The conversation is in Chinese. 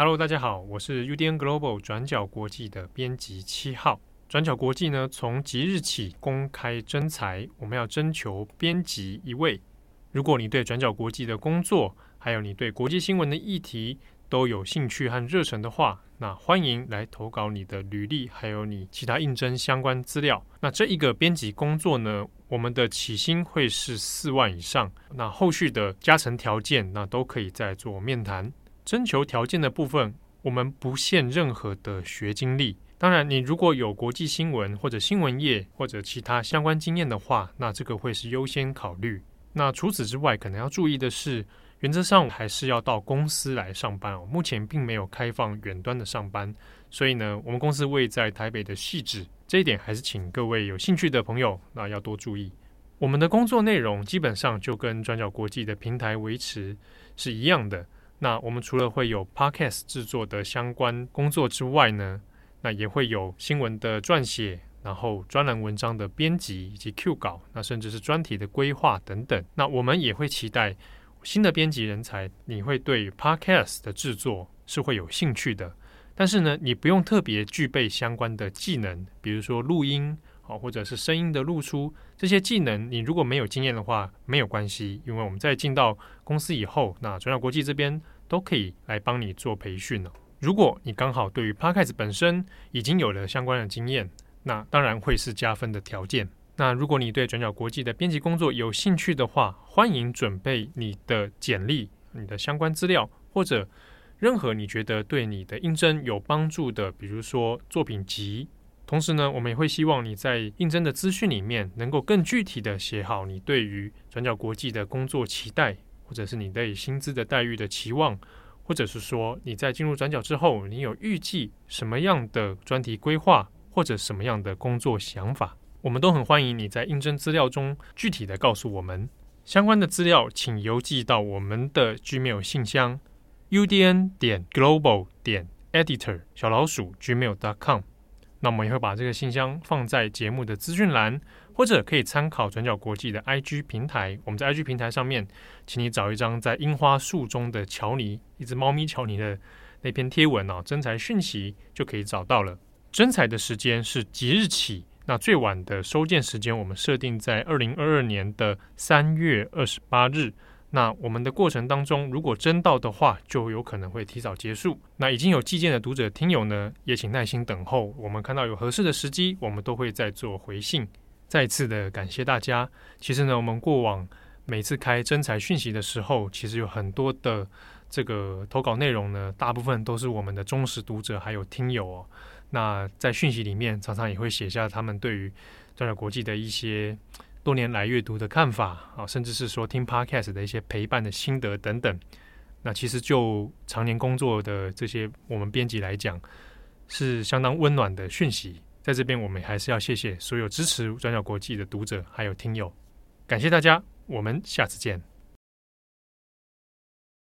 Hello，大家好，我是 UDN Global 转角国际的编辑七号。转角国际呢，从即日起公开征才，我们要征求编辑一位。如果你对转角国际的工作，还有你对国际新闻的议题都有兴趣和热忱的话，那欢迎来投稿你的履历，还有你其他应征相关资料。那这一个编辑工作呢，我们的起薪会是四万以上，那后续的加成条件，那都可以再做面谈。征求条件的部分，我们不限任何的学经历。当然，你如果有国际新闻或者新闻业或者其他相关经验的话，那这个会是优先考虑。那除此之外，可能要注意的是，原则上还是要到公司来上班哦。目前并没有开放远端的上班，所以呢，我们公司位在台北的细致，这一点还是请各位有兴趣的朋友那要多注意。我们的工作内容基本上就跟转角国际的平台维持是一样的。那我们除了会有 Podcast 制作的相关工作之外呢，那也会有新闻的撰写，然后专栏文章的编辑以及 Q 稿，那甚至是专题的规划等等。那我们也会期待新的编辑人才，你会对 Podcast 的制作是会有兴趣的，但是呢，你不用特别具备相关的技能，比如说录音。哦，或者是声音的露出这些技能，你如果没有经验的话，没有关系，因为我们在进到公司以后，那转角国际这边都可以来帮你做培训了。如果你刚好对于 Podcast 本身已经有了相关的经验，那当然会是加分的条件。那如果你对转角国际的编辑工作有兴趣的话，欢迎准备你的简历、你的相关资料，或者任何你觉得对你的应征有帮助的，比如说作品集。同时呢，我们也会希望你在应征的资讯里面，能够更具体的写好你对于转角国际的工作期待，或者是你对薪资的待遇的期望，或者是说你在进入转角之后，你有预计什么样的专题规划，或者什么样的工作想法，我们都很欢迎你在应征资料中具体的告诉我们。相关的资料，请邮寄到我们的 Gmail 信箱：udn 点 global 点 editor 小老鼠 gmail dot com。那我们也会把这个信箱放在节目的资讯栏，或者可以参考转角国际的 IG 平台。我们在 IG 平台上面，请你找一张在樱花树中的乔尼，一只猫咪乔尼的那篇贴文哦，征才讯息就可以找到了。征才的时间是即日起，那最晚的收件时间我们设定在二零二二年的三月二十八日。那我们的过程当中，如果真到的话，就有可能会提早结束。那已经有寄件的读者听友呢，也请耐心等候。我们看到有合适的时机，我们都会再做回信。再次的感谢大家。其实呢，我们过往每次开征才讯息的时候，其实有很多的这个投稿内容呢，大部分都是我们的忠实读者还有听友哦。那在讯息里面，常常也会写下他们对于转角国际的一些。多年来阅读的看法啊，甚至是说听 Podcast 的一些陪伴的心得等等，那其实就常年工作的这些我们编辑来讲，是相当温暖的讯息。在这边，我们还是要谢谢所有支持转角国际的读者还有听友，感谢大家，我们下次见。